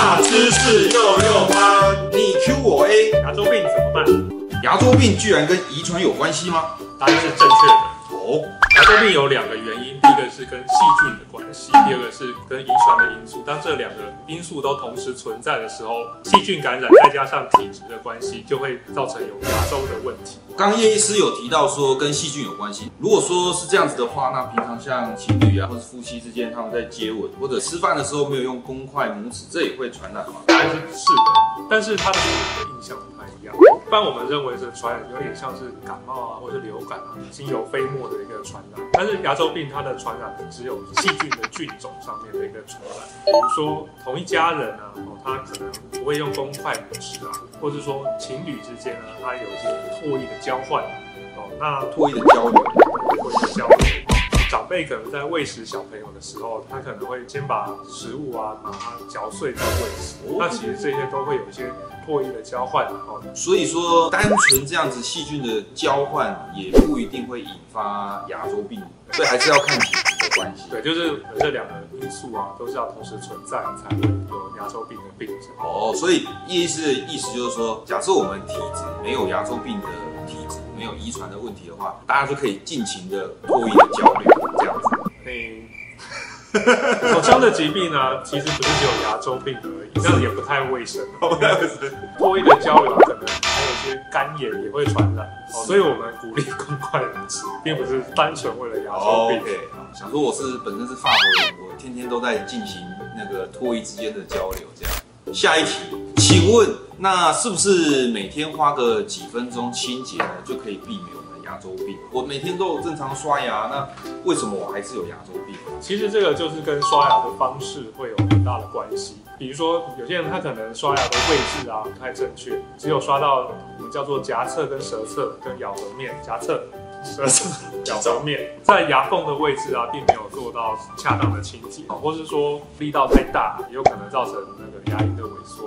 大知识六六八，你 Q 我 A，牙周病怎么办？牙周病居然跟遗传有关系吗？答案是正确的。哦，牙周病有两个原因，第一个是跟细菌的关系，第二个是跟遗传的因素。当这两个因素都同时存在的时候，细菌感染再加上体质的关系，就会造成有牙周的问题。刚刚叶医师有提到说跟细菌有关系。如果说是这样子的话，那平常像情侣啊，或是夫妻之间他们在接吻或者吃饭的时候没有用公筷母指，这也会传染吗？答案是是的，但是它的印象不太一样。一般我们认为是传染有点像是感冒啊，或是流感啊，经由飞沫的一个传但是牙周病它的传染只有细菌的菌种上面的一个传染。比如说同一家人啊，哦，他可能不会用公筷母匙啊，或者说情侣之间呢，他有一些唾液的交换，哦，那唾液的交流，唾液的交流。长辈可能在喂食小朋友的时候，他可能会先把食物啊把它嚼碎再喂食，那其实这些都会有一些唾液的交换哦。所以说单纯这样子细菌的交换也不一定会引发牙周病，所以还是要看体质的关系。对，就是这两个因素啊，都是要同时存在才会有牙周病的病症。哦，所以叶医师的意思就是说，假设我们体质没有牙周病的体质，没有遗传的问题的话，大家就可以尽情的唾液的交流这样子。诶，口腔的疾病呢，其实不是只有牙周病而已，这样也不太卫生。唾液的交流可能还有一些干眼也会传染，哦，所以我们鼓励公筷母匙，并不是单纯为了牙周病。想说我是本身是法国人，我天天都在进行那个唾液之间的交流，这样。下一题，请问那是不是每天花个几分钟清洁呢，就可以避免牙周病？我每天都有正常刷牙，那为什么我还是有牙周病？其实这个就是跟刷牙的方式会有很大的关系。比如说，有些人他可能刷牙的位置啊不太正确，只有刷到我们叫做颊侧跟舌侧跟咬合面，颊侧、舌侧、咬合面，在牙缝的位置啊，并没有做到恰当的清洁，或是说力道太大，也有可能造成那个牙龈的萎缩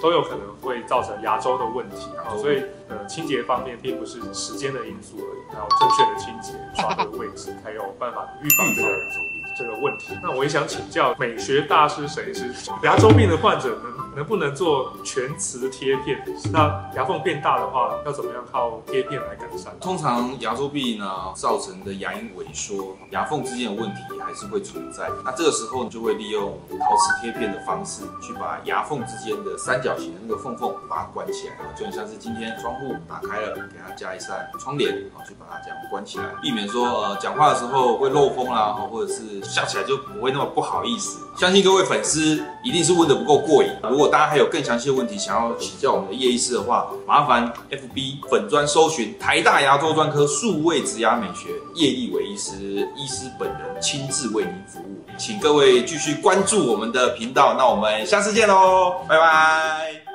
都有可能会造成牙周的问题啊。所以呃，清洁方面并不是时间的因素而已，还有正确的清洁、刷的位置，才有办法预防这个。这个问题，那我也想请教美学大师沈医师，牙周病的患者能能不能做全瓷贴片？那牙缝变大的话，要怎么样靠贴片来改善？通常牙周病呢造成的牙龈萎缩、牙缝之间的问题还是会存在。那这个时候你就会利用陶瓷贴片的方式，去把牙缝之间的三角形的那个缝缝把它关起来，就很像是今天窗户打开了，给它加一扇窗帘，然后去把它这样关起来，避免说呃讲话的时候会漏风啦，或者是笑起来就不会那么不好意思。相信各位粉丝一定是问的不够过瘾。如果大家还有更详细的问题想要请教我们的叶医师的话，麻烦 FB 粉专搜寻台大牙周专科数位植牙美学叶立伟医师，医师本人亲自为您服务。请各位继续关注我们的频道，那我们下次见喽，拜拜。